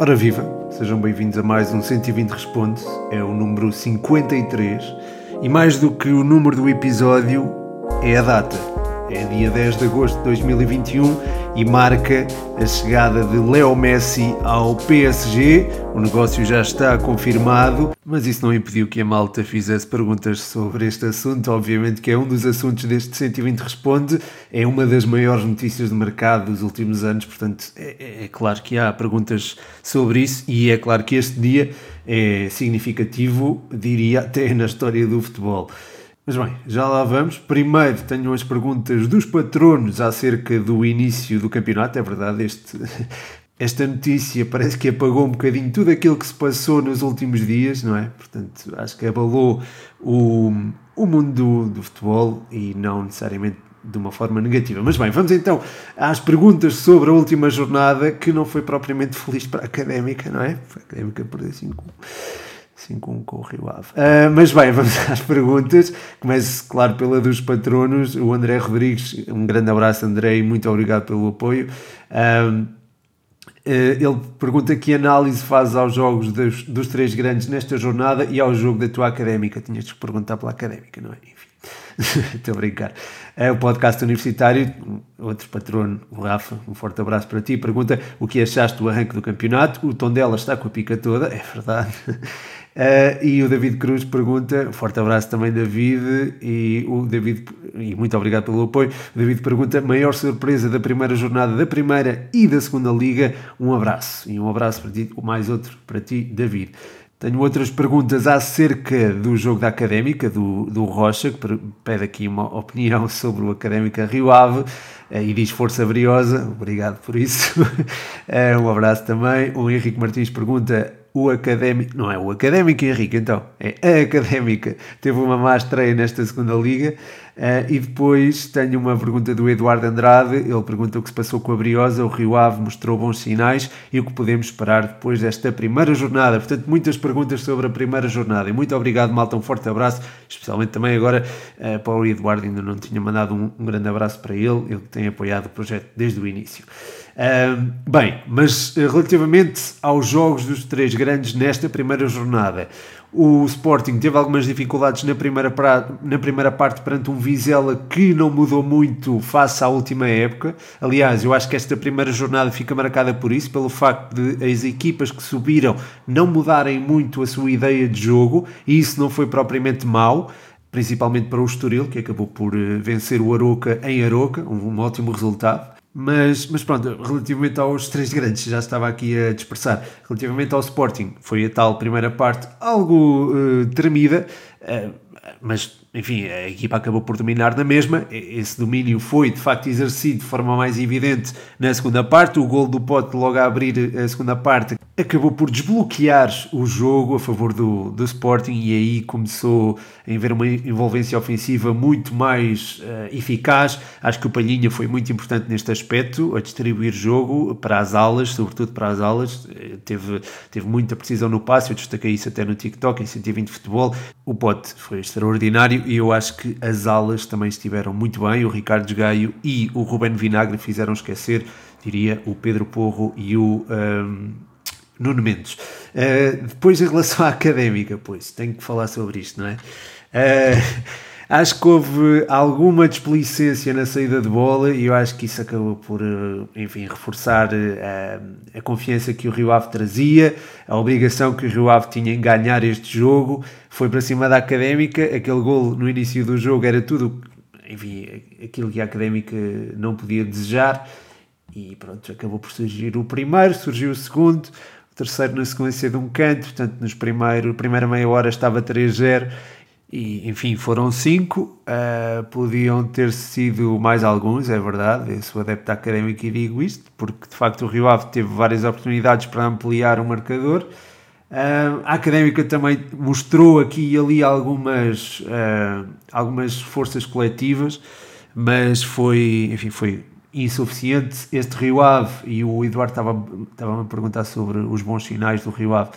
Ora viva, sejam bem-vindos a mais um 120 Responde, é o número 53 e mais do que o número do episódio é a data. É dia 10 de agosto de 2021 e marca a chegada de Leo Messi ao PSG. O negócio já está confirmado, mas isso não impediu que a malta fizesse perguntas sobre este assunto. Obviamente que é um dos assuntos deste 120 Responde, é uma das maiores notícias de mercado dos últimos anos, portanto é, é, é claro que há perguntas sobre isso e é claro que este dia é significativo, diria até na história do futebol. Mas bem, já lá vamos. Primeiro tenho as perguntas dos patronos acerca do início do campeonato. É verdade, este, esta notícia parece que apagou um bocadinho tudo aquilo que se passou nos últimos dias, não é? Portanto, acho que abalou o, o mundo do, do futebol e não necessariamente de uma forma negativa. Mas bem, vamos então às perguntas sobre a última jornada, que não foi propriamente feliz para a académica, não é? A académica perdeu 5 5-1 com o Rio Ave. Uh, mas bem, vamos às perguntas. Começo, claro, pela dos patronos. O André Rodrigues, um grande abraço, André, e muito obrigado pelo apoio. Uh, ele pergunta que análise faz aos jogos dos, dos, três grandes nesta jornada e ao jogo da tua académica. Tinhas que perguntar pela académica, não é? Enfim, estou a brincar. É o podcast universitário, outro patrono, o Rafa, um forte abraço para ti. Pergunta o que achaste do arranque do campeonato. O tom dela está com a pica toda, é verdade. Uh, e o David Cruz pergunta, forte abraço também David, e o David, e muito obrigado pelo apoio, o David pergunta, maior surpresa da primeira jornada da primeira e da segunda liga, um abraço, e um abraço para ti, mais outro para ti, David. Tenho outras perguntas acerca do jogo da Académica, do, do Rocha, que pede aqui uma opinião sobre o Académica Rio Ave uh, e diz força briosa, obrigado por isso. uh, um abraço também. O Henrique Martins pergunta o académico, não é o académico Henrique, então, é a académica, teve uma má estreia nesta segunda liga. Uh, e depois tenho uma pergunta do Eduardo Andrade. Ele pergunta o que se passou com a Briosa. O Rio Ave mostrou bons sinais e o que podemos esperar depois desta primeira jornada. Portanto, muitas perguntas sobre a primeira jornada. E muito obrigado, malta. Um forte abraço, especialmente também agora uh, para o Eduardo. Ainda não tinha mandado um, um grande abraço para ele. Ele que tem apoiado o projeto desde o início. Uh, bem, mas relativamente aos jogos dos três grandes nesta primeira jornada, o Sporting teve algumas dificuldades na primeira, pra, na primeira parte perante um Vizela que não mudou muito face à última época. Aliás, eu acho que esta primeira jornada fica marcada por isso, pelo facto de as equipas que subiram não mudarem muito a sua ideia de jogo, e isso não foi propriamente mau principalmente para o Estoril, que acabou por eh, vencer o Aroca em Aroca, um, um ótimo resultado. Mas, mas pronto, relativamente aos três grandes, já estava aqui a dispersar. Relativamente ao Sporting, foi a tal primeira parte algo uh, tremida, uh, mas enfim, a equipa acabou por dominar na mesma. Esse domínio foi de facto exercido de forma mais evidente na segunda parte. O gol do Pote, logo a abrir a segunda parte, acabou por desbloquear o jogo a favor do, do Sporting e aí começou a haver uma envolvência ofensiva muito mais uh, eficaz. Acho que o Palhinha foi muito importante neste aspecto, a distribuir jogo para as alas, sobretudo para as alas. Eh, teve, teve muita precisão no passe, eu destaquei isso até no TikTok, em 120 futebol. O Pote foi extraordinário e eu acho que as alas também estiveram muito bem. O Ricardo Gaio e o Ruben Vinagre fizeram esquecer, diria, o Pedro Porro e o um, Nuno Mendes. Uh, depois, em relação à académica, pois, tenho que falar sobre isto, não é? Uh, Acho que houve alguma desplicência na saída de bola e eu acho que isso acabou por, eh, enfim, reforçar a, eh, a confiança que o Rio Ave trazia, a obrigação que o Rio Ave tinha em ganhar este jogo. Foi para cima da Académica, aquele gol no início do jogo era tudo, enfim, aquilo que a Académica não podia desejar. E pronto, acabou por surgir o primeiro, surgiu o segundo, o terceiro na sequência de um canto, portanto, nos primeiro, primeira meia hora estava 3-0 e, enfim, foram cinco, uh, podiam ter sido mais alguns, é verdade, eu sou adepto académico e digo isto, porque de facto o Rio Ave teve várias oportunidades para ampliar o marcador. Uh, a Académica também mostrou aqui e ali algumas, uh, algumas forças coletivas, mas foi, enfim, foi insuficiente. Este Rio Ave, e o Eduardo estava, estava a perguntar sobre os bons sinais do Rio Ave,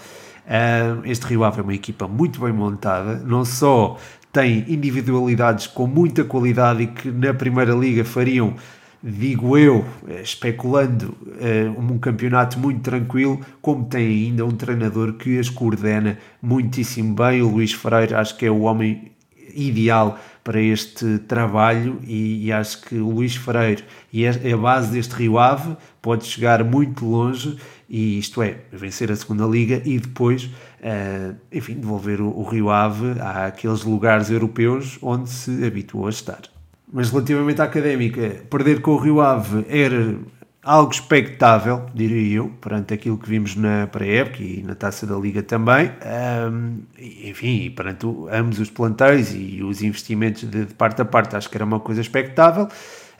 Uh, este Rio Ave é uma equipa muito bem montada, não só tem individualidades com muita qualidade e que na Primeira Liga fariam digo eu, eh, especulando, eh, um campeonato muito tranquilo, como tem ainda um treinador que as coordena muitíssimo bem. O Luís Freire acho que é o homem ideal para este trabalho e, e, acho que o Luís Freire e a, base deste Rio Ave pode chegar muito longe e isto é, vencer a segunda liga e depois, uh, enfim, devolver o, o Rio Ave àqueles lugares europeus onde se habituou a estar. Mas relativamente à académica, perder com o Rio Ave era algo expectável, diria eu, perante aquilo que vimos na pré-época e na taça da Liga também. Um, enfim, perante ambos os plantéis e os investimentos de, de, parte a parte, acho que era uma coisa expectável.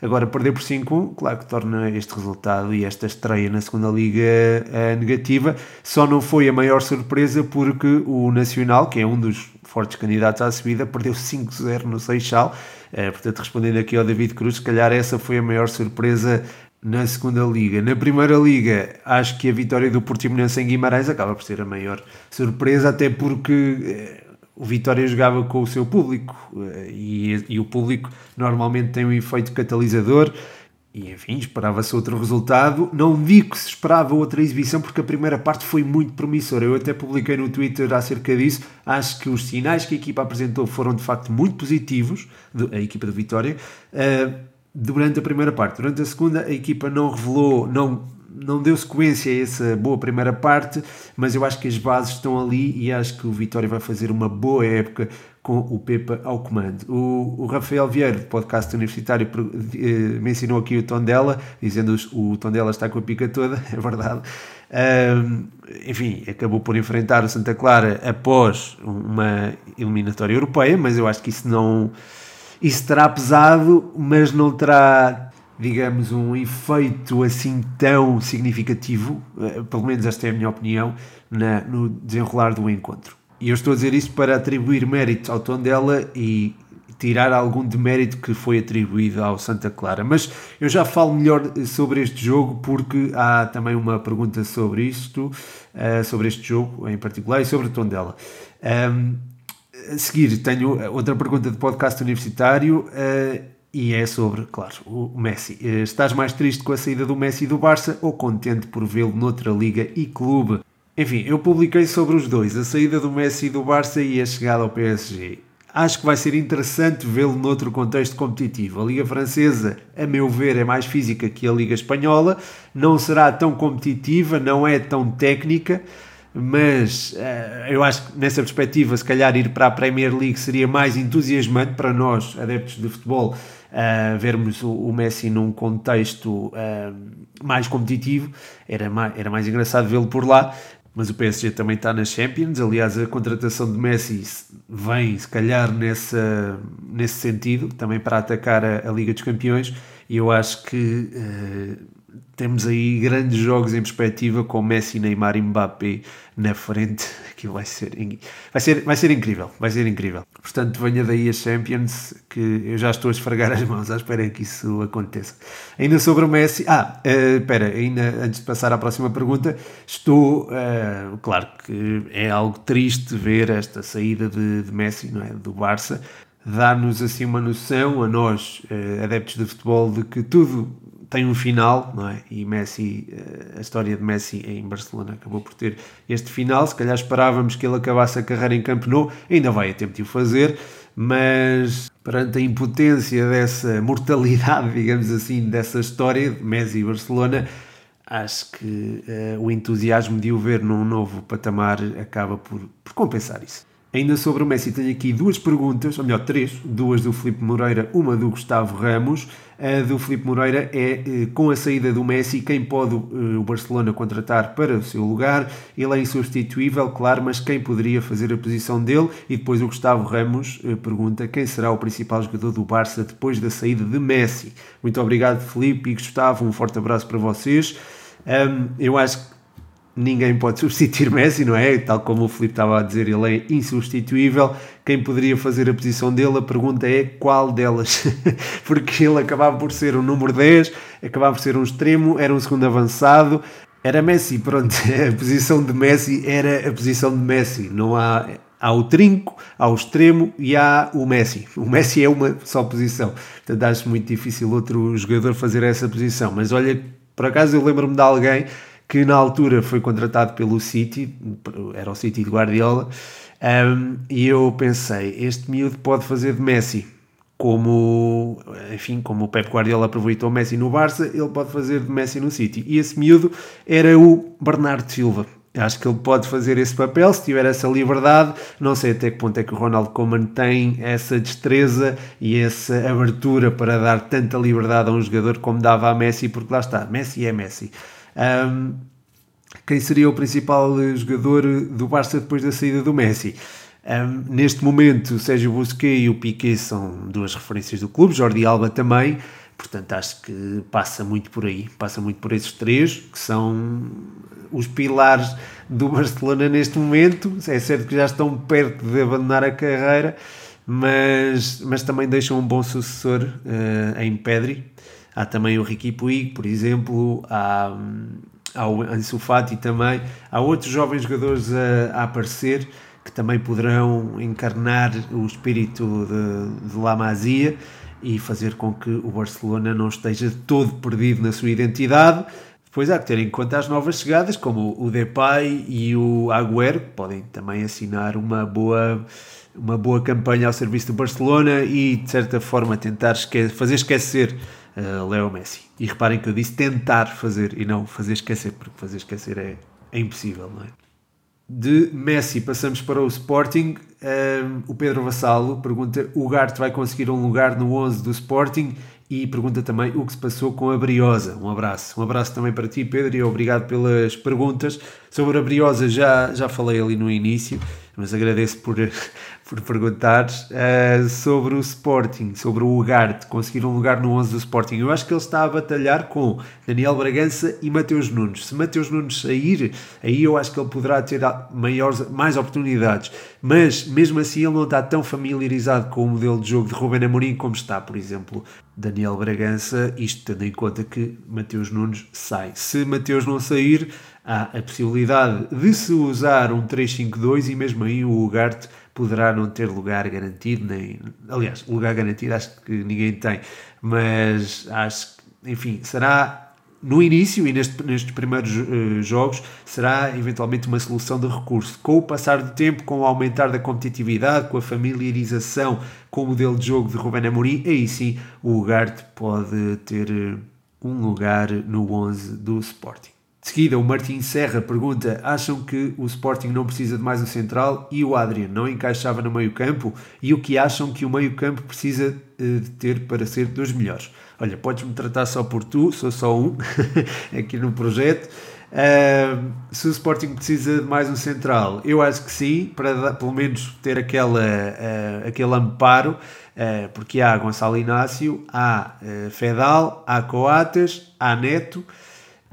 Agora, perder por 5-1, claro que torna este resultado e esta estreia na segunda Liga uh, negativa. Só não foi a maior surpresa porque o Nacional, que é um dos fortes candidatos à subida, perdeu 5-0 no Seixal. Uh, portanto, respondendo aqui ao David Cruz, se calhar essa foi a maior surpresa na segunda liga. Na primeira liga, acho que a vitória do Portimonense em Guimarães acaba por ser a maior surpresa, até porque eh, o Vitória jogava com o seu público eh, e, e, o público normalmente tem um efeito catalisador. E enfim, esperava-se outro resultado. Não digo que se esperava outra exibição, porque a primeira parte foi muito promissora. Eu até publiquei no Twitter acerca disso. Acho que os sinais que a equipa apresentou foram de facto muito positivos, a equipa do Vitória. Uh, durante a primeira parte. Durante a segunda, a equipa não revelou, não, não deu sequência a essa boa primeira parte, mas eu acho que as bases estão ali e acho que o Vitória vai fazer uma boa época com o Pepa ao comando. O, o Rafael Vieira, do podcast universitário, eh, mencionou aqui o Tondela, dizendo que o Tondela está com a pica toda, é verdade. Um, enfim, acabou por enfrentar o Santa Clara após uma eliminatória europeia, mas eu acho que isso não isso terá pesado, mas não terá, digamos, um efeito assim tão significativo, eh, pelo menos esta é a minha opinião, na, no desenrolar do encontro. E eu estou a dizer isto para atribuir mérito ao tom dela e tirar algum de mérito que foi atribuído ao Santa Clara. Mas eu já falo melhor sobre este jogo porque há também uma pergunta sobre isto, uh, sobre este jogo em particular e sobre o tom dela. Um, a seguir, tenho outra pergunta de podcast universitário uh, e é sobre, claro, o Messi. Uh, estás mais triste com a saída do Messi do Barça ou contente por vê-lo noutra liga e clube? Enfim, eu publiquei sobre os dois, a saída do Messi do Barça e a chegada ao PSG. Acho que vai ser interessante vê-lo noutro contexto competitivo. A Liga Francesa, a meu ver, é mais física que a Liga Espanhola, não será tão competitiva, não é tão técnica mas uh, eu acho que nessa perspectiva, se calhar ir para a Premier League seria mais entusiasmante para nós, adeptos de futebol, uh, vermos o, o, Messi num contexto uh, mais competitivo, era mais, era mais engraçado vê-lo por lá. Mas o PSG também está nas Champions. Aliás, a contratação de Messi vem, se calhar, nessa, nesse sentido, também para atacar a, a Liga dos Campeões. E eu acho que temos aí grandes jogos em perspectiva com Messi, Neymar e Mbappé na frente, que vai ser, vai ser, vai ser incrível, vai ser incrível. Portanto, venha daí a Champions, que eu já estou a esfregar as mãos à espera que isso aconteça. Ainda sobre o Messi, ah, uh, espera, ainda antes de passar à próxima pergunta, estou, uh, claro que é algo triste ver esta saída de, de Messi, não é, do Barça, dar-nos assim uma noção a nós, uh, adeptos de futebol, de que tudo tem um final, não é? E Messi, eh, a história de Messi em Barcelona acabou por ter este final. Se calhar esperávamos que ele acabasse a carreira em Camp Nou, ainda vai a tempo de o fazer, mas perante a impotência dessa mortalidade, digamos assim, dessa história de Messi e Barcelona, acho que uh, o entusiasmo de o ver num novo patamar acaba por, por compensar isso. Ainda sobre o Messi, tenho aqui duas perguntas, ou melhor, três: duas do Filipe Moreira, uma do Gustavo Ramos. A do Filipe Moreira é eh, com a saída do Messi, quem pode eh, o Barcelona contratar para o seu lugar? Ele é insubstituível, claro, mas quem poderia fazer a posição dele? E depois o Gustavo Ramos eh, pergunta quem será o principal jogador do Barça depois da saída de Messi. Muito obrigado, Filipe e Gustavo, um forte abraço para vocês. Um, eu acho que ninguém pode substituir Messi, não é? Tal como o Filipe estava a dizer, ele é insubstituível. Quem poderia fazer a posição dele? A pergunta é qual delas? Porque ele acabava por ser um número 10, acabava por ser um extremo, era um segundo avançado. Era Messi, pronto, a posição de Messi era a posição de Messi. Não há, Há o trinco, há o extremo e há o Messi. O Messi é uma só posição. Portanto, acho muito difícil outro jogador fazer essa posição. Mas olha, por acaso eu lembro-me de alguém que na altura foi contratado pelo City, era o City de Guardiola, um, e eu pensei, este miúdo pode fazer de Messi como, enfim, como o Pep Guardiola aproveitou Messi no Barça, ele pode fazer de Messi no City. E esse miúdo era o Bernardo Silva. Acho que ele pode fazer esse papel se tiver essa liberdade. Não sei até que ponto é que o Ronald Koeman tem essa destreza e essa abertura para dar tanta liberdade a um jogador como dava a Messi, porque lá está, Messi é Messi. Um, quem seria o principal jogador do Barça depois da saída do Messi? Um, neste momento, o Sérgio Busquets e o Piquet são duas referências do clube, Jordi Alba também, portanto acho que passa muito por aí, passa muito por esses três, que são os pilares do Barcelona neste momento. É certo que já estão perto de abandonar a carreira, mas, mas também deixam um bom sucessor uh, em Pedri. Há também o Ricky Puig, por exemplo, há, há o Ansu Fati também, há outros jovens jogadores a, a aparecer que também poderão encarnar o espírito de, de La Masia e fazer com que o Barcelona não esteja todo perdido na sua identidade. Depois há que ter em conta as novas chegadas, como o Depay e o Agüero, que podem também assinar uma boa, uma boa campanha ao serviço do Barcelona e, de certa forma, tentar esque fazer esquecer uh, Leo Messi. E reparem que eu disse tentar fazer e não fazer esquecer, porque fazer esquecer é, é impossível, não é? De Messi passamos para o Sporting. Um, o Pedro Vassalo pergunta: o Garte vai conseguir um lugar no 11 do Sporting? E pergunta também o que se passou com a Briosa. Um abraço. Um abraço também para ti, Pedro, e obrigado pelas perguntas. Sobre a Briosa já, já falei ali no início, mas agradeço por, por perguntares uh, sobre o Sporting, sobre o Ugarte, conseguir um lugar no 11 do Sporting. Eu acho que ele está a batalhar com Daniel Bragança e Mateus Nunes. Se Mateus Nunes sair, aí eu acho que ele poderá ter maiores, mais oportunidades. Mas mesmo assim ele não está tão familiarizado com o modelo de jogo de Ruben Amorim como está, por exemplo, Daniel Bragança, isto tendo em conta que Mateus Nunes sai. Se Mateus não sair, há a possibilidade de se usar um 3-5-2 e mesmo aí o Ugarte poderá não ter lugar garantido, nem, aliás, lugar garantido acho que ninguém tem, mas acho que, enfim, será no início e neste, nestes primeiros uh, jogos será eventualmente uma solução de recurso. Com o passar do tempo, com o aumentar da competitividade, com a familiarização com o modelo de jogo de Ruben Amorim, aí sim o Ugarte pode ter uh, um lugar no 11 do Sporting. De seguida, o Martim Serra pergunta: acham que o Sporting não precisa de mais um central e o Adrian não encaixava no meio-campo? E o que acham que o meio-campo precisa uh, de ter para ser dos melhores? Olha, podes-me tratar só por tu, sou só um aqui no projeto. Uh, se o Sporting precisa de mais um central, eu acho que sim, para dar, pelo menos ter aquela, uh, aquele amparo, uh, porque há Gonçalo Inácio, há Fedal, há Coates, há Neto.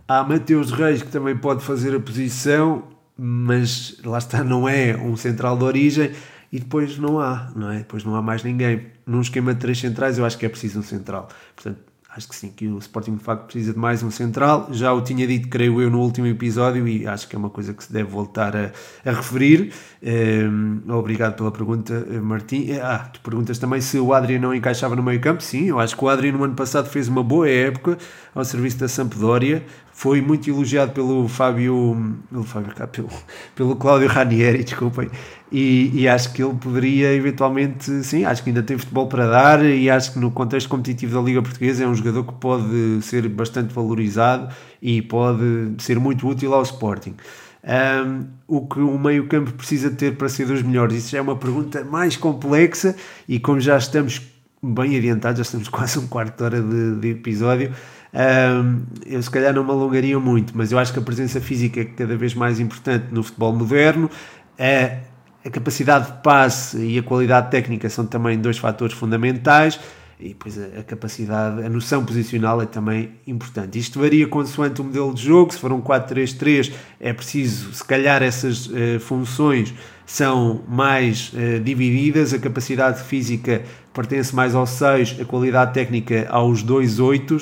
Há Mateus Reis que também pode fazer a posição, mas lá está, não é um central de origem e depois não há, não é? Depois não há mais ninguém. Num esquema de três centrais eu acho que é preciso um central. Portanto, acho que sim, que o Sporting de facto precisa de mais um central. Já o tinha dito, creio eu, no último episódio e acho que é uma coisa que se deve voltar a, a referir. Um, obrigado pela pergunta, Martim. Ah, tu perguntas também se o Adriano não encaixava no meio campo. Sim, eu acho que o Adriano no ano passado fez uma boa época ao serviço da Sampdoria foi muito elogiado pelo Fábio, pelo, Fábio pelo, pelo Cláudio Ranieri, desculpem, e, e, acho que ele poderia eventualmente, sim, acho que ainda tem futebol para dar e acho que no contexto competitivo da Liga Portuguesa é um jogador que pode ser bastante valorizado e pode ser muito útil ao Sporting. Um, o que o meio campo precisa ter para ser dos melhores? Isso já é uma pergunta mais complexa e como já estamos bem adiantados, já estamos quase um quarto de hora de, de episódio, um, eu se calhar não me alongaria muito, mas eu acho que a presença física é cada vez mais importante no futebol moderno. A, a capacidade de passe e a qualidade técnica são também dois fatores fundamentais e depois a, capacidade, a noção posicional é também importante. Isto varia consoante o modelo de jogo, se for um 4-3-3 é preciso, se calhar essas uh, funções são mais uh, divididas, a capacidade física pertence mais ao 6, a qualidade técnica aos 2 8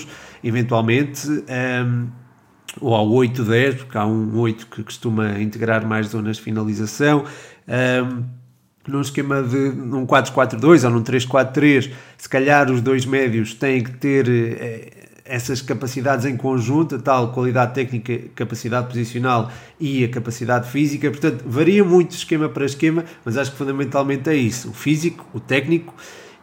eventualmente, um, ehm, ou ao 8-10, porque há um 8 que costuma integrar mais zonas de finalização. Um, ehm, num esquema de num 4-4-2 ou num 3-4-3, se calhar os dois médios têm que ter eh, essas capacidades em conjunto, a tal qualidade técnica, capacidade posicional e a capacidade física. Portanto, varia muito esquema para esquema, mas acho que fundamentalmente é isso: o físico, o técnico.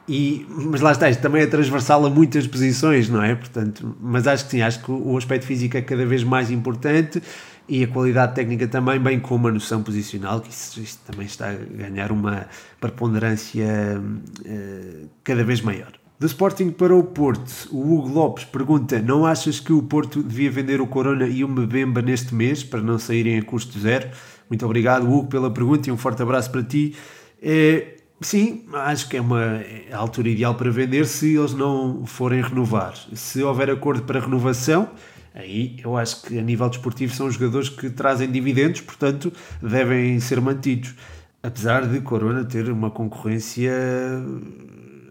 E, mas lá está, isto também é transversal a muitas posições, não é? Portanto, mas acho que sim, acho que o aspecto físico é cada vez mais importante e a qualidade técnica também, bem como a noção posicional, que isso, isso também está a ganhar uma preponderância uh, cada vez maior. Do Sporting para o Porto, o Hugo Lopes pergunta: Não achas que o Porto devia vender o Corona e o Mbemba neste mês para não saírem a custo zero? Muito obrigado, Hugo, pela pergunta e um forte abraço para ti. É, sim, acho que é uma é a altura ideal para vender se eles não forem renovar. Se houver acordo para renovação, aí eu acho que a nível desportivo são jogadores que trazem dividendos, portanto devem ser mantidos. Apesar de Corona ter uma concorrência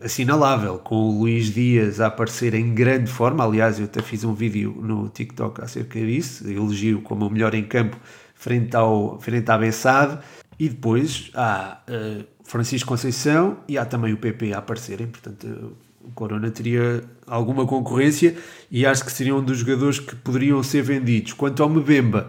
assinalável, com o Luís Dias a aparecer em grande forma. Aliás, eu até fiz um vídeo no TikTok acerca disso, elogio como o melhor em campo frente, ao, frente à Bessade. E depois há uh, Francisco Conceição e há também o PP a aparecerem, portanto o Corona teria alguma concorrência e acho que seriam um dos jogadores que poderiam ser vendidos. Quanto ao Mbemba,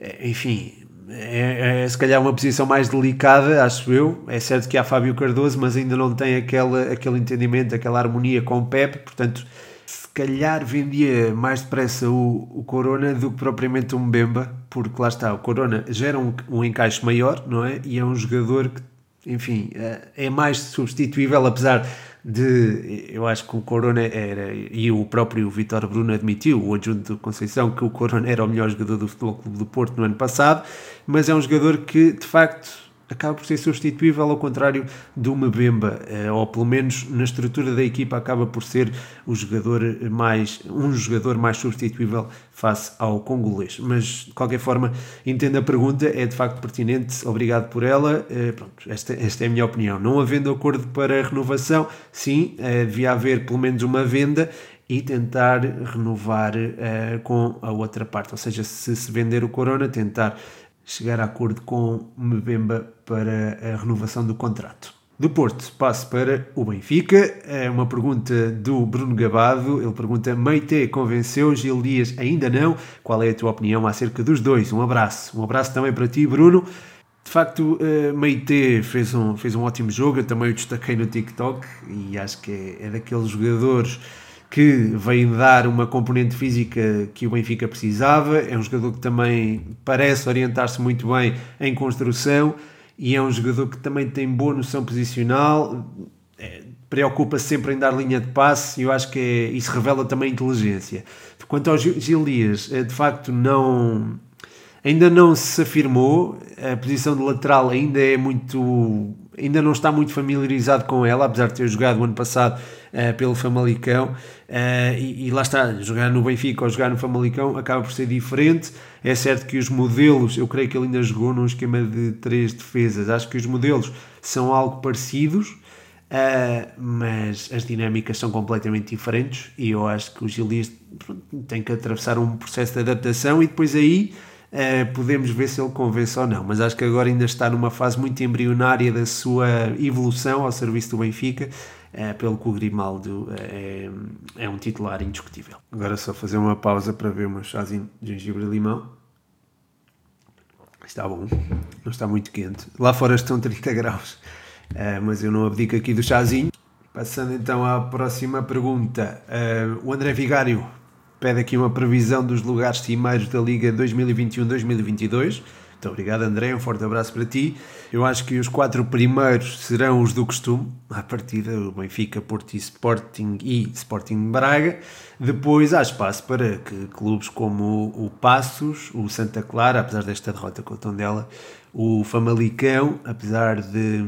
eh, enfim, é, é, se calhar uma posição mais delicada, acho eu. É certo que há Fábio Cardoso, mas ainda não tem aquela, aquele entendimento, aquela harmonia com o Pep, portanto, se calhar vendia mais depressa o, o Corona do que propriamente o Mbemba, porque lá está, o Corona gera um, um encaixe maior, não é? E é um jogador que, enfim, é, é mais substituível, apesar de. Eu acho que o Corona era. E o próprio Vitor Bruno admitiu, o adjunto de Conceição, que o Corona era o melhor jogador do Futebol Clube do Porto no ano passado, mas é um jogador que, de facto acaba por ser substituível ao contrário do Mbemba, eh, ou pelo menos na estrutura da equipa acaba por ser o jogador mais, um jogador mais substituível face ao congolês. Mas, de qualquer forma, entendo a pergunta, é de facto pertinente, obrigado por ela. Eh, pronto, esta, esta é a minha opinião. Não havendo acordo para renovação, sim, eh, devia haver pelo menos uma venda e tentar renovar com a outra parte. Ou seja, se se vender o Corona, tentar chegar a acordo com Mbemba para a renovação do contrato. Do Porto, passo para o Benfica. É uma pergunta do Bruno Gabado. Ele pergunta: Meite convenceu, Gil Dias ainda não. Qual é a tua opinião acerca dos dois? Um abraço. Um abraço também para ti, Bruno. De facto, uh, Meite fez um, fez um ótimo jogo. Eu também o destaquei no TikTok e acho que é, é daqueles jogadores que vem dar uma componente física que o Benfica precisava. É um jogador que também parece orientar-se muito bem em construção e é um jogador que também tem boa noção posicional. É, preocupa-se sempre em dar linha de passe e eu acho que é, isso revela também inteligência. Quanto ao Gil Dias, é, de facto não ainda não se afirmou, a posição de lateral ainda é muito ainda não está muito familiarizado com ela, apesar de ter jogado o ano passado uh, pelo Famalicão. Uh, e, e, lá está, jogar no Benfica ou jogar no Famalicão acaba por ser diferente. É certo que os modelos, eu creio que ele ainda jogou num esquema de três defesas, acho que os modelos são algo parecidos. Uh, mas as dinâmicas são completamente diferentes e eu acho que o Gil tem que atravessar um processo de adaptação e depois aí Uh, podemos ver se ele convence ou não, mas acho que agora ainda está numa fase muito embrionária da sua evolução ao serviço do Benfica, uh, pelo que o Grimaldo uh, é, é, um titular indiscutível. Agora só fazer uma pausa para ver meu chazinho de gengibre e limão. Está bom, não está muito quente. Lá fora estão 30 graus, mas eu não abdico aqui do chazinho. Passando então à próxima pergunta. o André Vigário pede aqui uma previsão dos lugares cimeiros da Liga 2021-2022. Muito obrigado, André. Um forte abraço para ti. Eu acho que os quatro primeiros serão os do costume, à partida, o Benfica, Porto e Sporting e Sporting Braga. Depois há espaço para que clubes como o Passos, o Santa Clara, apesar desta derrota com o Tondela, o Famalicão, apesar de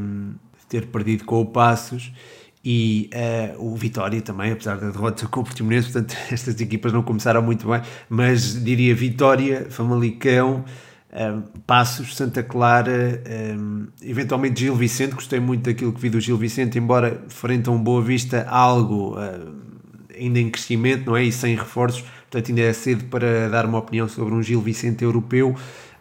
ter perdido com o Passos, e uh, o Vitória também, apesar da derrota com o Portimonense, portanto estas equipas não começaram muito bem, mas diria Vitória, Famalicão, um, eh, Passos, Santa Clara, um, eh, eventualmente Gil Vicente, gostei muito daquilo que vi do Gil Vicente, embora frente a um Boa Vista algo uh, ainda em crescimento, não é? E sem reforços, portanto ainda é cedo para dar uma opinião sobre um Gil Vicente europeu.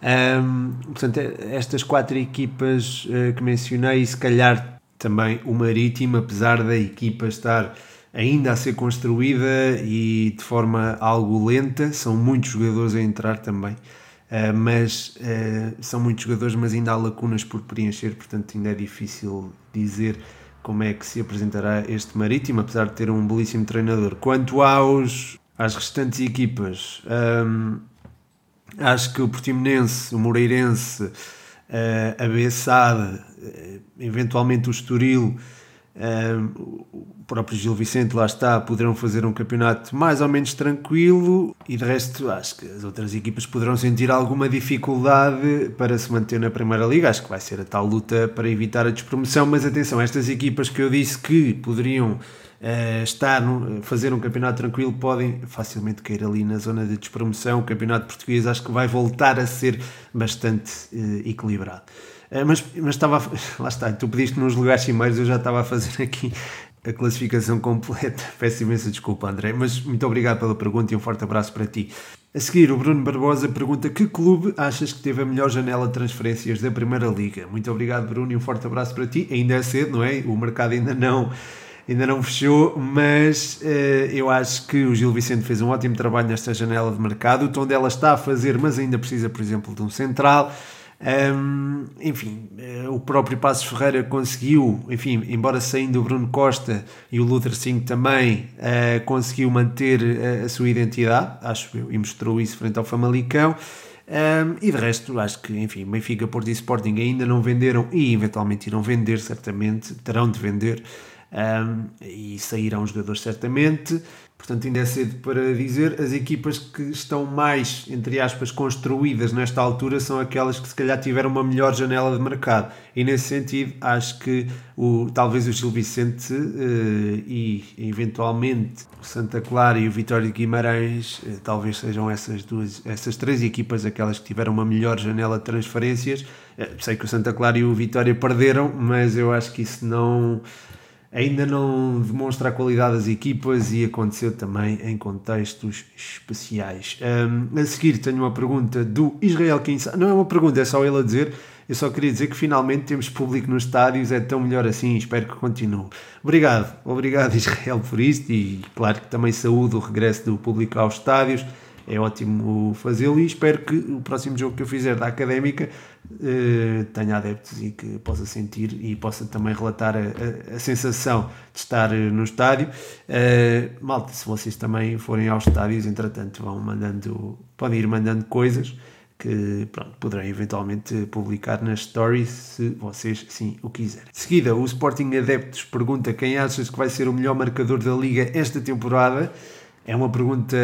Um, portanto, estas quatro equipas uh, que mencionei, se calhar também o Marítimo, apesar da equipa estar ainda a ser construída e de forma algo lenta, são muitos jogadores a entrar também. Uh, mas uh, são muitos jogadores, mas ainda há lacunas por preencher, portanto ainda é difícil dizer como é que se apresentará este Marítimo, apesar de ter um belíssimo treinador. Quanto aos, às restantes equipas, um, acho que o Portimonense, o Moreirense, uh, a Bessade, eventualmente o Estoril, o próprio Gil Vicente, lá está, poderão fazer um campeonato mais ou menos tranquilo e de resto acho que as outras equipas poderão sentir alguma dificuldade para se manter na Primeira Liga. Acho que vai ser a tal luta para evitar a despromoção, mas atenção, estas equipas que eu disse que poderiam uh, estar no, fazer um campeonato tranquilo podem facilmente cair ali na zona de despromoção. O campeonato português acho que vai voltar a ser bastante uh, equilibrado. Eh, mas, mas estava, lá está, tu pediste nos lugares cimeiros, eu já estava a fazer aqui a classificação completa. Peço imensa desculpa, André, mas muito obrigado pela pergunta e um forte abraço para ti. A seguir, o Bruno Barbosa pergunta que clube achas que teve a melhor janela de transferências da Primeira Liga? Muito obrigado, Bruno, e um forte abraço para ti. Ainda é cedo, não é? O mercado ainda não, ainda não fechou, mas uh, eu acho que o Gil Vicente fez um ótimo trabalho nesta janela de mercado. O tom dela está a fazer, mas ainda precisa, por exemplo, de um central. Um, enfim, eh, o próprio Passos Ferreira conseguiu, enfim, embora saindo o Bruno Costa e o Luther Singh também, uh, conseguiu manter a, a, sua identidade, acho eu, e mostrou isso frente ao Famalicão. Um, e de resto, acho que, enfim, Benfica, Porto e Sporting ainda não venderam e eventualmente irão vender, certamente, terão de vender um, e sairão jogadores certamente. Portanto, ainda é cedo para dizer. As equipas que estão mais, entre aspas, construídas nesta altura são aquelas que se calhar tiveram uma melhor janela de mercado. E nesse sentido, acho que o, talvez o Gil Vicente uh, e eventualmente o Santa Clara e o Vitória de Guimarães, uh, talvez sejam essas duas, essas três equipas aquelas que tiveram uma melhor janela de transferências. Uh, sei que o Santa Clara e o Vitória perderam, mas eu acho que isso não ainda não demonstra a qualidade das equipas e aconteceu também em contextos especiais. Um, a seguir tenho uma pergunta do Israel Quinça. Não é uma pergunta, é só ele a dizer. Eu só queria dizer que finalmente temos público nos estádios, é tão melhor assim, espero que continue. Obrigado, obrigado Israel por isto e claro que também saúdo o regresso do público aos estádios é ótimo fazê-lo e espero que o próximo jogo que eu fizer da Académica eh, tenha adeptos e que possa sentir e possa também relatar a, a, a sensação de estar eh, no estádio. Uh, malta, se vocês também forem aos estádios, entretanto, vão mandando, podem ir mandando coisas que pronto, poderão eventualmente publicar nas stories se vocês sim o quiserem. De seguida, o Sporting Adeptos pergunta quem achas que vai ser o melhor marcador da Liga esta temporada. É uma pergunta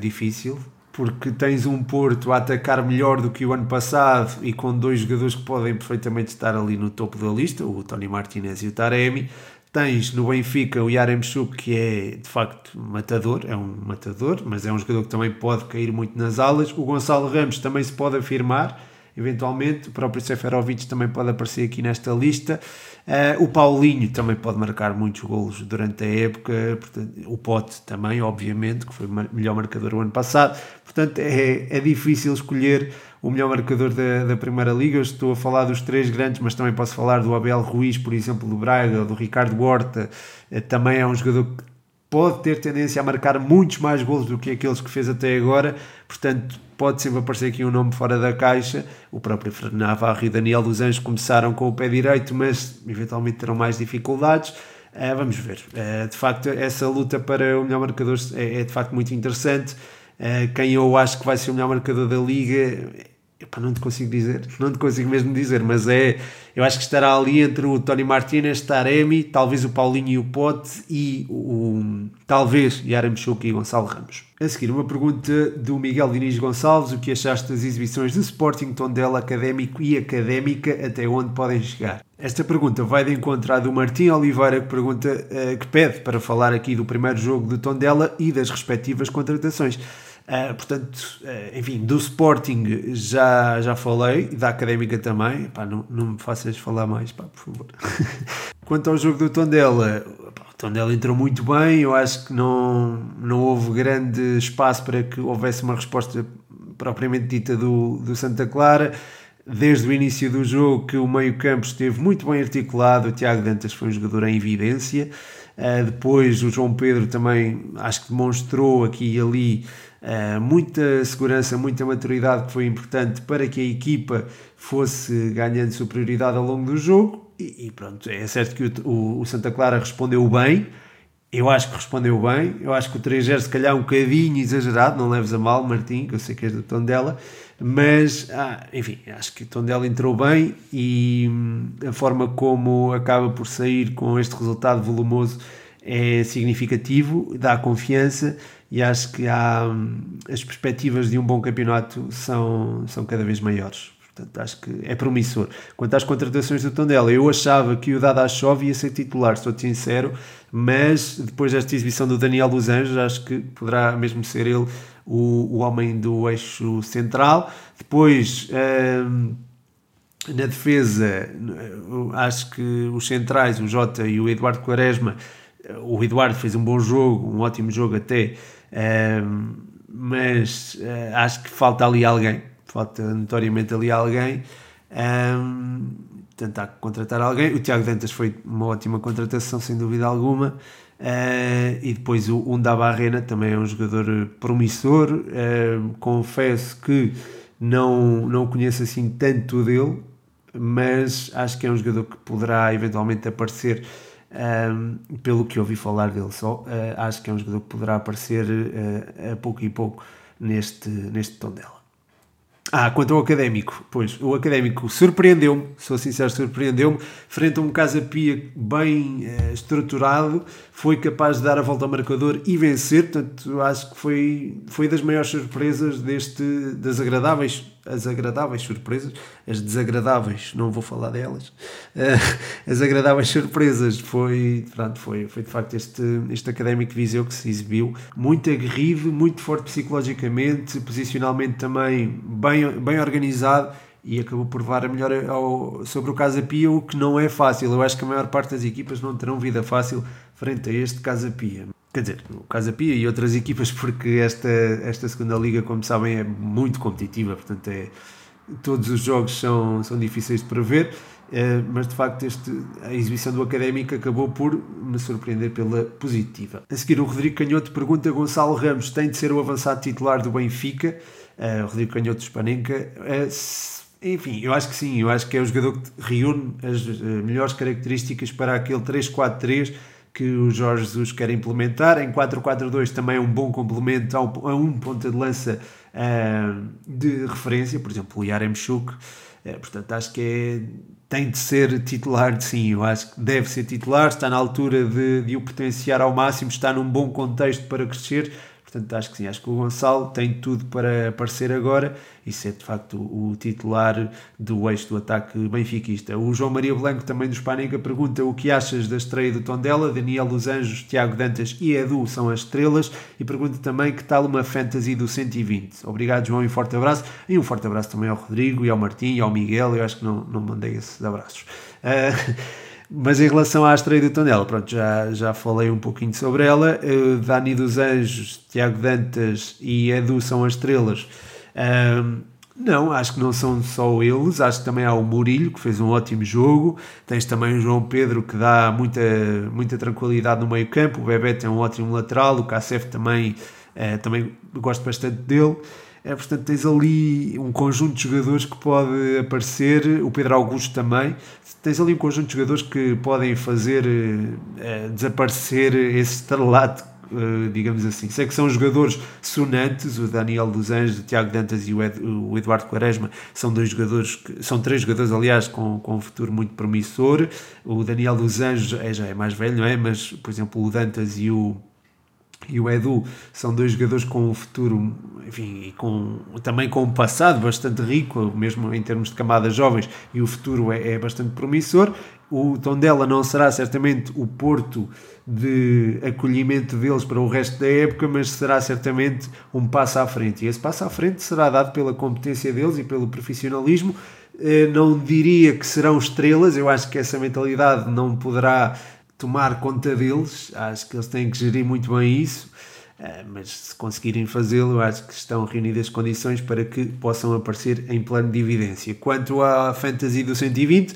difícil, porque tens um Porto a atacar melhor do que o ano passado e com dois jogadores que podem perfeitamente estar ali no topo da lista, o Tony Martinez e o Taremi. Tens no Benfica o Yaremchuk, que é de facto matador, é um matador, mas é um jogador que também pode cair muito nas alas. O Gonçalo Ramos também se pode afirmar, eventualmente. O próprio Seferovic também pode aparecer aqui nesta lista. Uh, o Paulinho também pode marcar muitos golos durante a época, portanto, o Pote também, obviamente, que foi o melhor marcador o ano passado. Portanto, é, é difícil escolher o melhor marcador da, da Primeira Liga. Eu estou a falar dos três grandes, mas também posso falar do Abel Ruiz, por exemplo, do Braga, do Ricardo Horta. Uh, também é um jogador que pode ter tendência a marcar muitos mais golos do que aqueles que fez até agora, portanto pode sempre aparecer aqui um nome fora da caixa. O próprio Fernando Navarro e Daniel dos Anjos começaram com o pé direito, mas eventualmente terão mais dificuldades. Uh, vamos ver. Uh, de facto, essa luta para o melhor marcador é, é de facto muito interessante. Uh, quem eu acho que vai ser o melhor marcador da liga Epá, não te consigo dizer, não te consigo mesmo dizer, mas é, eu acho que estará ali entre o Tony Martinez, Taremi, talvez o Paulinho e o Pote e o, talvez Yaramchuk e Gonçalo Ramos. A seguir, uma pergunta do Miguel Diniz Gonçalves, o que achaste das exibições de Sporting, Tondela Académico e Académica, até onde podem chegar? Esta pergunta vai de encontrar do Martim Oliveira, que pergunta, uh, que pede para falar aqui do primeiro jogo de Tondela e das respectivas contratações. Uh, portanto, uh, enfim, do Sporting já, já falei, da Académica também. Pá, não, não me faças falar mais, pá, por favor. Quanto ao jogo do Tondela, pá, Tondela entrou muito bem, eu acho que não, não houve grande espaço para que houvesse uma resposta propriamente dita do, do Santa Clara. Desde o início do jogo que o meio campo esteve muito bem articulado, o Tiago Dantas foi um jogador em evidência. Uh, depois o João Pedro também acho que demonstrou aqui e ali muita segurança, muita maturidade que foi importante para que a equipa fosse ganhando superioridade ao longo do jogo. E, e pronto, é certo que o, o, o, Santa Clara respondeu bem. Eu acho que respondeu bem. Eu acho que o 3-0 se calhar um bocadinho exagerado, não leves a mal, Martim, que eu sei que és do tom dela. Mas, ah, enfim, acho que o Tondela entrou bem e hum, a forma como acaba por sair com este resultado volumoso é significativo, dá confiança e acho que há, hum, as perspectivas de um bom campeonato são, são cada vez maiores. Portanto, acho que é promissor. Quanto às contratações do Tondela, eu achava que o Dada Chove ia ser titular, estou sincero, mas depois desta exibição do Daniel dos Anjos, acho que poderá mesmo ser ele o, o homem do eixo central. Depois, hum, na defesa, acho que os centrais, o Jota e o Eduardo Quaresma, o Eduardo fez um bom jogo, um ótimo jogo até, mas uh, acho que falta ali alguém, falta notoriamente ali alguém. Um, tentar contratar alguém. O Tiago Dantas foi uma ótima contratação, sem dúvida alguma. Uh, e depois o Unda Barrena também é um jogador promissor. Uh, confesso que não, não conheço assim tanto dele, mas acho que é um jogador que poderá eventualmente aparecer. Um, pelo que ouvi falar dele só, uh, acho que é um jogador que poderá aparecer a pouco e pouco neste, neste tom dela. Ah, quanto ao académico, pois, o académico surpreendeu-me, sou sincero, surpreendeu-me, frente a um Casa Pia bem eh, estruturado, foi capaz de dar a volta ao marcador e vencer, portanto, acho que foi, foi das maiores surpresas deste, das agradáveis, as agradáveis surpresas, as desagradáveis, não vou falar delas, uh, as agradáveis surpresas, foi, pronto, foi, foi de facto este, este académico Viseu que se exibiu, muito aguerrido, muito forte psicologicamente, posicionalmente também bem, bem organizado, e acabou por levar a melhor ao, sobre o Casa Pia, o que não é fácil. Eu acho que a maior parte das equipas não terão vida fácil frente a este Casa Pia. Quer dizer, o Casa Pia e outras equipas, porque esta, esta segunda liga, como sabem, é muito competitiva, portanto, é, todos os jogos são, são difíceis de prever, é, mas de facto este, a exibição do Académico acabou por me surpreender pela positiva. A seguir, o Rodrigo Canhoto pergunta: Gonçalo Ramos tem de ser o avançado titular do Benfica? Uh, Rodrigo Canhoto de Spanenka. Uh, enfim, eu acho que sim, eu acho que é o jogador que reúne as melhores características para aquele 3-4-3 que o Jorge Jesus quer implementar. Em 4-4-2 também é um bom complemento a um, ponta de lança uh, de referência, por exemplo, o Yaremchuk. Uh, portanto, acho que é, tem de ser titular, sim, eu acho que deve ser titular, está na altura de, de o potenciar ao máximo, está num bom contexto para crescer Portanto, acho que sim, acho que o Gonçalo tem tudo para aparecer agora e ser de facto o, titular do eixo do ataque benfiquista. O João Maria Blanco, também do Spaniga, pergunta o que achas da estreia do Tondela. Daniel dos Anjos, Tiago Dantas e Edu são as estrelas e pergunta também que tal uma fantasy do 120. Obrigado, João, e um forte abraço. E um forte abraço também ao Rodrigo e ao Martim e ao Miguel. Eu acho que não, não mandei esses abraços. Uh, Mas em relação à estreia do Tondela, pronto, já, já falei um pouquinho sobre ela. Uh, Dani dos Anjos, Tiago Dantas e Edu são as estrelas. Não, acho que não são só eles, acho que também há o Murilho, que fez um ótimo jogo, tens também o João Pedro, que dá muita, muita tranquilidade no meio campo, o Bebeto é um ótimo lateral, o Kassef também, uh, também gosto bastante dele. É, portanto, tens ali um conjunto de jogadores que pode aparecer, o Pedro Augusto também. Tens ali um conjunto de jogadores que podem fazer uh, desaparecer esse estrelato, uh, digamos assim. Sei que são jogadores sonantes, o Daniel dos Anjos, o Tiago Dantas e o, Ed, o Eduardo Quaresma são dois jogadores, que, são três jogadores, aliás, com, com um futuro muito promissor. O Daniel dos Anjos é, já é mais velho, não é? Mas, por exemplo, o Dantas e o e o Edu são dois jogadores com um futuro, enfim, e com, também com um passado bastante rico, mesmo em termos de camadas jovens, e o futuro é, é bastante promissor. O Tondela não será certamente o porto de acolhimento deles para o resto da época, mas será certamente um passo à frente. E esse passo à frente será dado pela competência deles e pelo profissionalismo. Eh, não diria que serão estrelas, eu acho que essa mentalidade não poderá tomar conta deles, acho que eles têm que gerir muito bem isso. Uh, mas se conseguirem fazê-lo, acho que estão reunidas condições para que possam aparecer em plano de evidência. Quanto à fantasy do 120,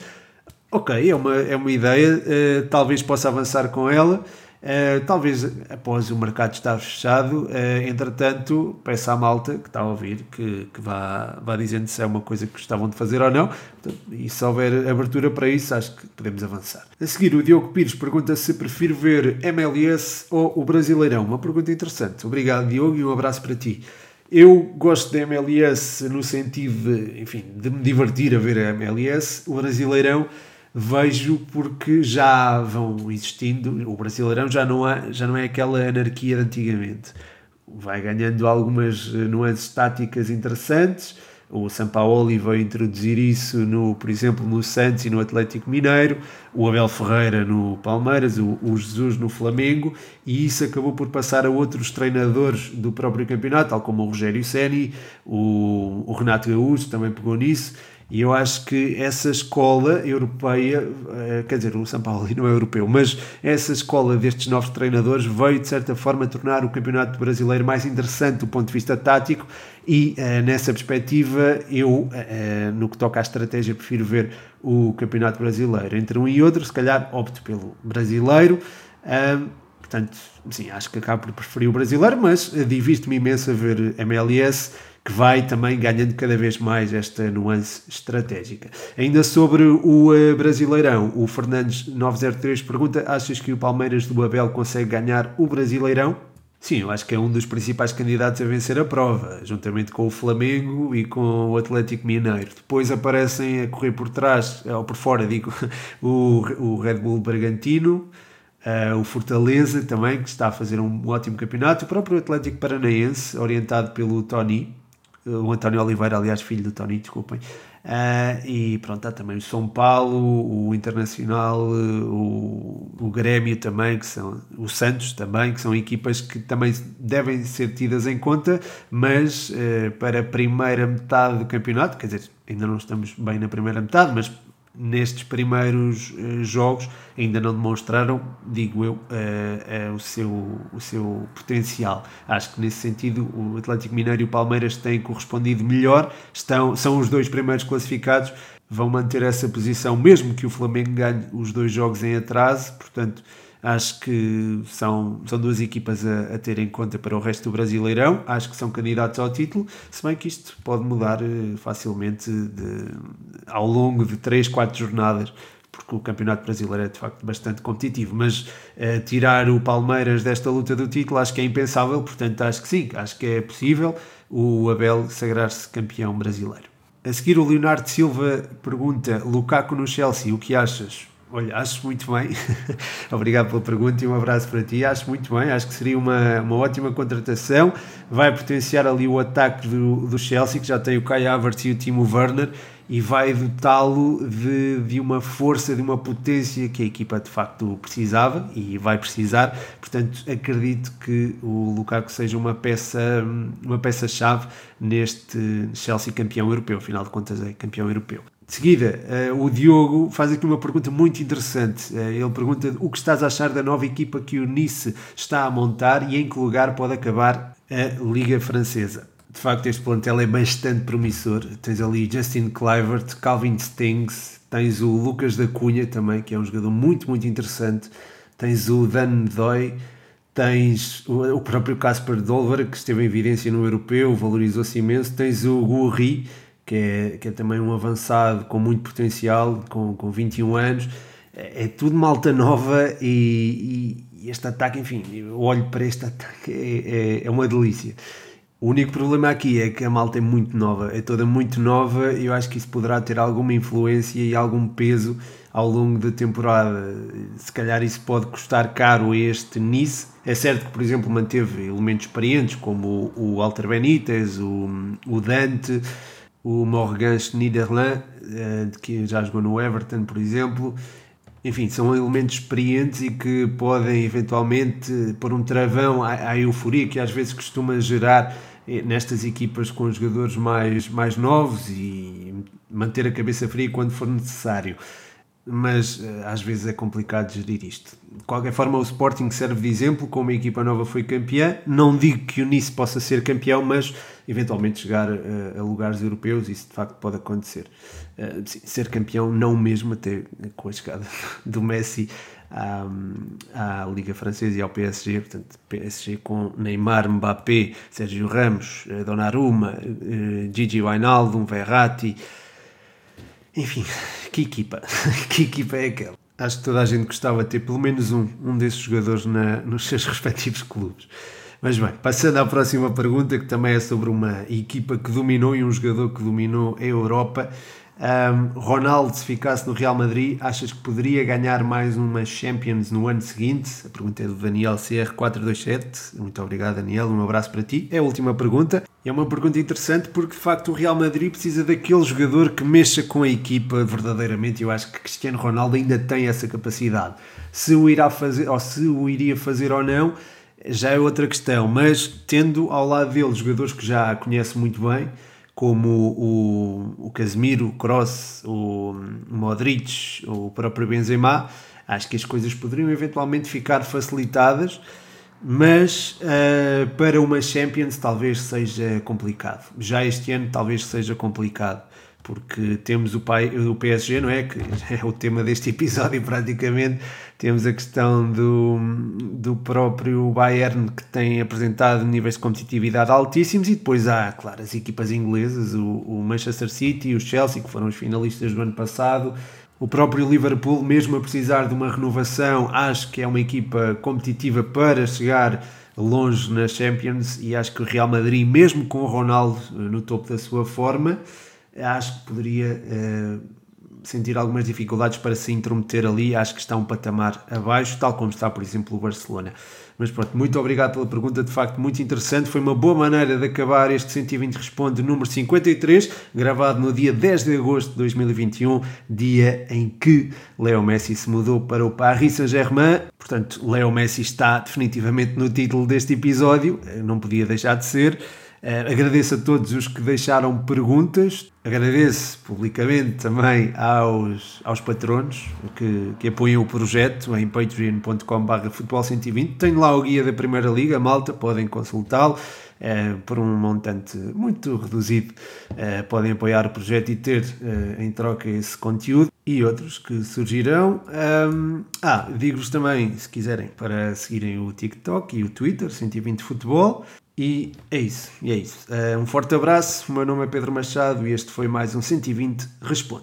ok, é uma, é uma ideia, uh, talvez possa avançar com ela. Uh, talvez após o mercado estar fechado, uh, entretanto, peço à malta que está a ouvir que, que vá, vá dizendo se é uma coisa que gostavam de fazer ou não. Portanto, e se houver abertura para isso, acho que podemos avançar. A seguir, o Diogo Pires pergunta se prefiro ver MLS ou o Brasileirão. Uma pergunta interessante. Obrigado, Diogo, e um abraço para ti. Eu gosto da MLS no sentido de, enfim, de me divertir a ver a MLS. O Brasileirão vejo porque já vão existindo, o Brasileirão já não, há, já não é aquela anarquia de antigamente. Vai ganhando algumas eh, nuances táticas interessantes. O Sampaoli veio introduzir isso, no, por exemplo, no Santos e no Atlético Mineiro, o Abel Ferreira no Palmeiras, o, o Jesus no Flamengo, e isso acabou por passar a outros treinadores do próprio campeonato, tal como o Rogério Ceni, o, o Renato Gaúcho também pegou nisso e eu acho que essa escola europeia, eh, quer dizer, o São Paulo não é europeu, mas essa escola destes novos treinadores veio de certa forma tornar o campeonato brasileiro mais interessante do ponto de vista tático e uh, nessa perspectiva eu, uh, no que toca à estratégia, prefiro ver o campeonato brasileiro. Entre um e outro, se calhar opto pelo brasileiro. Portanto, sim, acho que acabo por preferir o brasileiro, mas divirto-me imenso a ver MLS que vai também ganhando cada vez mais esta nuance estratégica. Ainda sobre o uh, Brasileirão, o Fernandes 903 pergunta: achas que o Palmeiras do Abel consegue ganhar o Brasileirão? Sim, eu acho que é um dos principais candidatos a vencer a prova, juntamente com o Flamengo e com o Atlético Mineiro. Depois aparecem a correr por trás, ou por fora, digo, o, o Red Bull Bragantino, Uh, o Fortaleza também, que está a fazer um ótimo campeonato, o próprio Atlético Paranaense, orientado pelo Tony, o António Oliveira, aliás, filho do Tony, desculpem. Uh, e pronto, há também o São Paulo, o Internacional, o, o Grêmio também, que são o Santos também, que são equipas que também devem ser tidas em conta, mas uh, para a primeira metade do campeonato, quer dizer, ainda não estamos bem na primeira metade, mas nestes primeiros uh, jogos ainda não demonstraram, digo eu, uh, uh, o, seu, o seu potencial. Acho que nesse sentido o Atlético Mineiro e o Palmeiras têm correspondido melhor, estão, são os dois primeiros classificados, vão manter essa posição, mesmo que o Flamengo ganhe os dois jogos em atraso, portanto Acho que são, são duas equipas a, a, ter em conta para o resto do Brasileirão. Acho que são candidatos ao título, se bem que isto pode mudar eh, facilmente de, ao longo de 3, 4 jornadas porque o Campeonato Brasileiro é de facto bastante competitivo, mas uh, tirar o Palmeiras desta luta do título acho que é impensável, portanto acho que sim, acho que é possível o Abel sagrar-se campeão brasileiro. A seguir o Leonardo Silva pergunta, Lukaku no Chelsea, o que achas? Olha, acho muito bem. Obrigado pela pergunta e um abraço para ti. Acho muito bem, acho que seria uma, uma ótima contratação. Vai potenciar ali o ataque do, do Chelsea, que já tem o Kai Havertz e o Timo Werner, e vai dotá-lo de, de uma força, de uma potência que a equipa de facto precisava e vai precisar. Portanto, acredito que o Lukaku seja uma peça uma peça-chave neste Chelsea campeão europeu. Afinal de contas, é campeão europeu. De seguida, uh, o Diogo faz aqui uma pergunta muito interessante. Uh, ele pergunta o que estás a achar da nova equipa que o Nice está a montar e em que lugar pode acabar a Liga Francesa. De facto, este plantel é bastante promissor. Tens ali Justin Clivert, Calvin Stings, tens o Lucas da Cunha também, que é um jogador muito, muito interessante. Tens o Dan Doi, tens o, próprio Casper Dolver, que esteve em evidência no europeu, valorizou-se imenso. Tens o Gurri que é, que é também um avançado com muito potencial, com, com 21 anos. É, é tudo malta nova e, e, este ataque, enfim, eu olho para este ataque, é, é, é, uma delícia. O único problema aqui é que a malta é muito nova, é toda muito nova e eu acho que isso poderá ter alguma influência e algum peso ao longo da temporada. Se calhar isso pode custar caro a este Nice. É certo que, por exemplo, manteve elementos experientes como o, o Alter Benítez, o, o Dante, o Morgan Schneiderlin, eh, que já jogou no Everton, por exemplo. Enfim, são elementos experientes e que podem eventualmente pôr um travão à, à euforia que às vezes costuma gerar eh, nestas equipas com jogadores mais, mais novos e manter a cabeça fria quando for necessário. Mas uh, às vezes é complicado gerir isto. De qualquer forma, o Sporting serve de exemplo, como a equipa nova foi campeã. Não digo que o Nice possa ser campeão, mas eventualmente chegar uh, a lugares europeus, isso de facto pode acontecer. Sim, ser campeão, não mesmo, até com a chegada do Messi à, à Liga Francesa e ao PSG, portanto, PSG com Neymar, Mbappé, Sérgio Ramos, Donnarumma, Gigi Wijnaldum, Verratti enfim, que equipa. que equipa é aquela? Acho que toda a gente gostava de ter pelo menos um, um desses jogadores na, nos seus respectivos clubes. Mas bem, passando à próxima pergunta, que também é sobre uma equipa que dominou e um jogador que dominou a Europa. Um, Ronaldo, se ficasse no Real Madrid, achas que poderia ganhar mais uma Champions no ano seguinte? A pergunta é do Daniel CR427. Muito obrigado, Daniel. Um abraço para ti. É a última pergunta. É uma pergunta interessante porque, de facto, o Real Madrid precisa daquele jogador que mexa com a equipa verdadeiramente. Eu acho que Cristiano Ronaldo ainda tem essa capacidade. Se o irá fazer, ou se o iria fazer ou não, já é outra questão. Mas tendo ao lado dele jogadores que já conhece muito bem como o, o Casemiro, o Kroos, o Modric, o próprio Benzema, acho que as coisas poderiam eventualmente ficar facilitadas, mas uh, para uma Champions talvez seja complicado. Já este ano talvez seja complicado porque temos o, pai, o PSG, não é? Que é o tema deste episódio praticamente. Temos a questão do, do próprio Bayern que tem apresentado níveis de competitividade altíssimos e depois há, claro, as equipas inglesas, o, o Manchester City e o Chelsea, que foram os finalistas do ano passado. O próprio Liverpool, mesmo a precisar de uma renovação, acho que é uma equipa competitiva para chegar longe na Champions e acho que o Real Madrid, mesmo com o Ronaldo no topo da sua forma, acho que poderia uh, sentir algumas dificuldades para se intrometer ali. Acho que está um patamar abaixo, tal como está, por exemplo, o Barcelona. Mas pronto, muito obrigado pela pergunta, de facto muito interessante. Foi uma boa maneira de acabar este 120 Responde número 53, gravado no dia 10 de agosto de 2021, dia em que Leo Messi se mudou para o Paris Saint-Germain. Portanto, Leo Messi está definitivamente no título deste episódio, não podia deixar de ser. Uh, agradeço a todos os que deixaram perguntas. Agradeço publicamente também aos, aos patronos que, que apoiam o projeto em patreon.com.br futebol120. Tenho lá o guia da Primeira Liga, malta, podem consultá-lo. Uh, por um montante muito reduzido, uh, podem apoiar o projeto e ter uh, em troca esse conteúdo e outros que surgirão. Um, ah, digo-vos também, se quiserem, para seguirem o TikTok e o Twitter, 120 Futebol. E é isso, é isso. Um forte abraço, o meu nome é Pedro Machado e este foi mais um 120 Responde.